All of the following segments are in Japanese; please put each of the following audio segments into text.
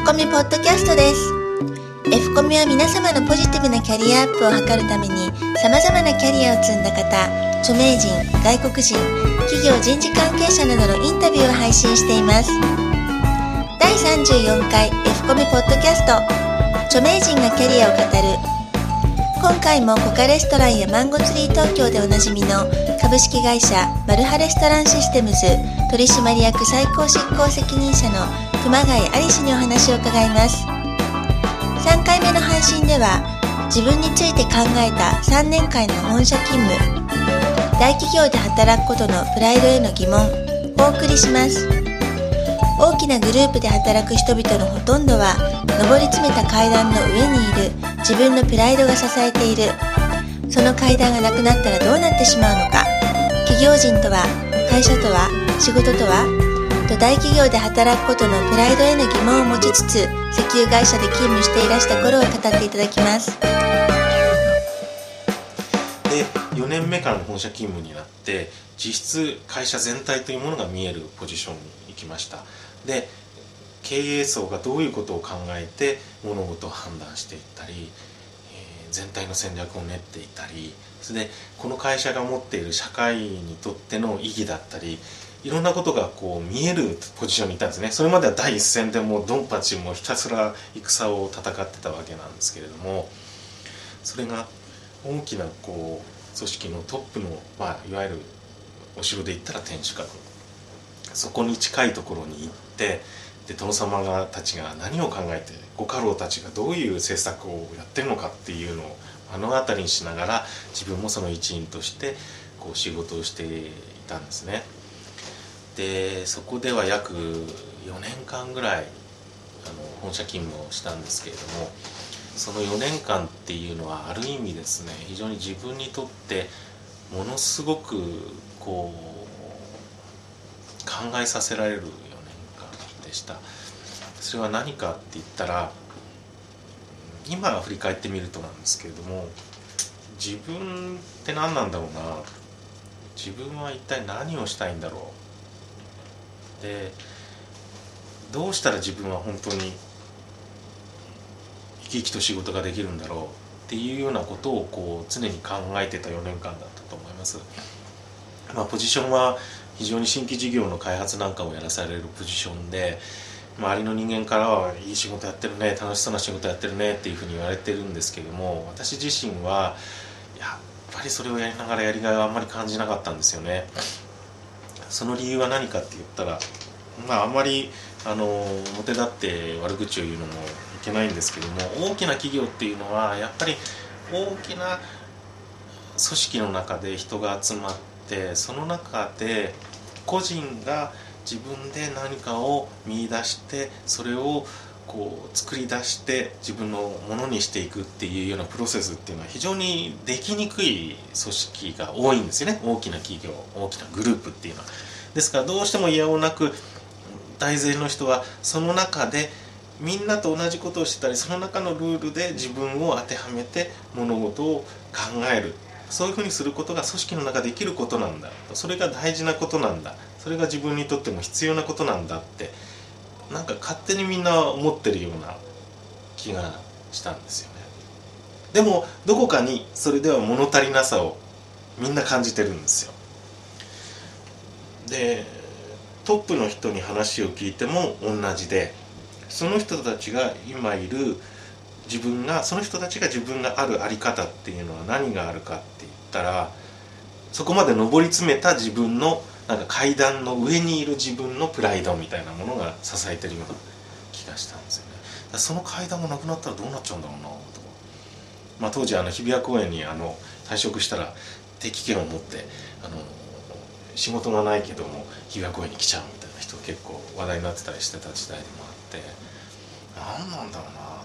F コミポッドキャストです。F コミは皆様のポジティブなキャリアアップを図るために様々なキャリアを積んだ方著名人外国人企業人事関係者などのインタビューを配信しています。第34回 F コミポッドキャスト著名人がキャリアを語る。今回もコカレストランやマンゴツリー東京でおなじみの株式会社マルハレストランシステムズ取締役最高執行責任者の熊谷有志にお話を伺います。3回目の配信では自分について考えた3年間の本社勤務大企業で働くことのプライドへの疑問お送りします。大きなグループで働く人々のほとんどは上り詰めた階段の上にいる自分のプライドが支えている。その階段がなくなったらどうなってしまうのか。企業人とは会社とは仕事とはと大企業で働くことのプライドへの疑問を持ちつつ石油会社で勤務していらした頃を語っていただきます。で4年目からの本社勤務になって実質会社全体というものが見えるポジションに行きました。で経営層がどういうことを考えて物事を判断していったり、全体の戦略を練っていたりそれでこの会社が持っている社会にとっての意義だったりいろんなことがこう見えるポジションにいたんですねそれまでは第一線でもうドンパチもひたすら戦を戦ってたわけなんですけれどもそれが大きなこう組織のトップの、まあ、いわゆるお城で言ったら天守閣そこに近いところに行ってで殿様がたちが何を考えてご家老たちがどういう政策をやってるのかっていうのを目の当たりにしながら自分もその一員としてこう仕事をしていたんですね。でそこでは約4年間ぐらいあの本社勤務をしたんですけれどもその4年間っていうのはある意味ですね非常に自分にとってものすごくこう考えさせられる4年間でした。それは何かって言ったら今振り返ってみるとなんですけれども自分って何なんだろうな。自分は一体何をしたいんだろう。でどうしたら自分は本当に生き生きと仕事ができるんだろうっていうようなことをこう常に考えてた4年間だったと思います。まあ、ポジションは非常に新規事業の開発なんかをやらされるポジションで周りの人間からはいい仕事やってるね楽しそうな仕事やってるねっていうふうに言われてるんですけども私自身はやっぱりそれをやりながらやりがいはあんまり感じなかったんですよねその理由は何かって言ったらまああんまりあの表立って悪口を言うのもいけないんですけども大きな企業っていうのはやっぱり大きな組織の中で人が集まってその中で個人が自分で何かを見いだしてそれをこう作り出して自分のものにしていくっていうようなプロセスっていうのは非常にできにくい組織が多いんですよね。大きな企業大きなグループっていうのは。ですからどうしても嫌をなく大勢の人はその中でみんなと同じことをしてたりその中のルールで自分を当てはめて物事を考える。そういうふうにすることが組織の中できることなんだ。それが大事なことなんだ。それが自分にとっても必要なことなんだってなんか勝手にみんな思ってるような気がしたんですよね。でもどこかにそれでは物足りなさをみんな感じてるんですよ。でトップの人に話を聞いても同じでその人たちが今いる自分がその人たちが自分があるあり方っていうのは何があるかって言ったらそこまで上り詰めた自分のなんか階段の上にいる自分のプライドみたいなものが支えてるような気がしたんですよね。その階段もなくなったらどうなっちゃうんだろうなと、まあ、当時あの日比谷公園にあの退職したら定期券を持ってあの仕事がないけども日比谷公園に来ちゃうみたいな人が結構話題になってたりしてた時代でもあって。何なんだろうな。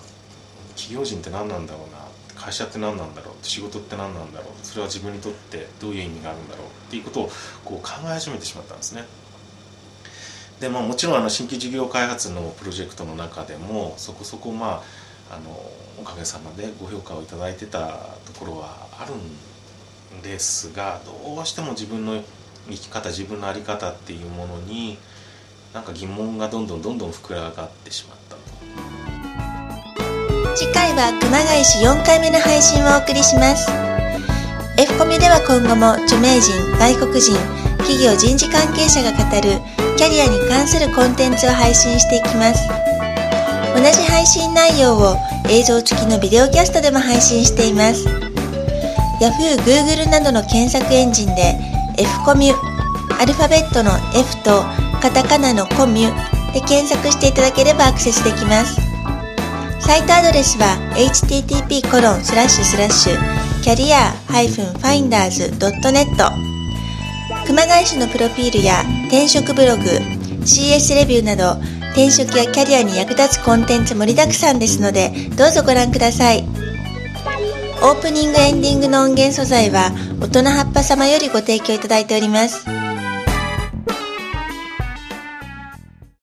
企業人って何なんだろうな。会社って何なんだろう？仕事って何なんだろう？それは自分にとってどういう意味があるんだろう？っていうことをこう考え始めてしまったんですね。でまあ、もちろんあの新規事業開発のプロジェクトの中でもそこそこまああのおかげさまでご評価を頂いてたところはあるんですがどうしても自分の生き方自分の在り方っていうものになんか疑問がどんどんどんどん膨らがってしまった。次回は熊谷市4回目の配信をお送りします。F コミュでは今後も著名人外国人企業人事関係者が語るキャリアに関するコンテンツを配信していきます。同じ配信内容を映像付きのビデオキャストでも配信しています。Yahoo、Google などの検索エンジンで F コミュアルファベットの F とカタカナのコミュで検索していただければアクセスできます。サイトアドレスは http コロンスラッシュスラッシュキャリア -finders.net 熊谷市のプロフィールや転職ブログ CS レビューなど転職やキャリアに役立つコンテンツ盛りだくさんですのでどうぞご覧ください。オープニングエンディングの音源素材は大人葉っぱ様よりご提供いただいております。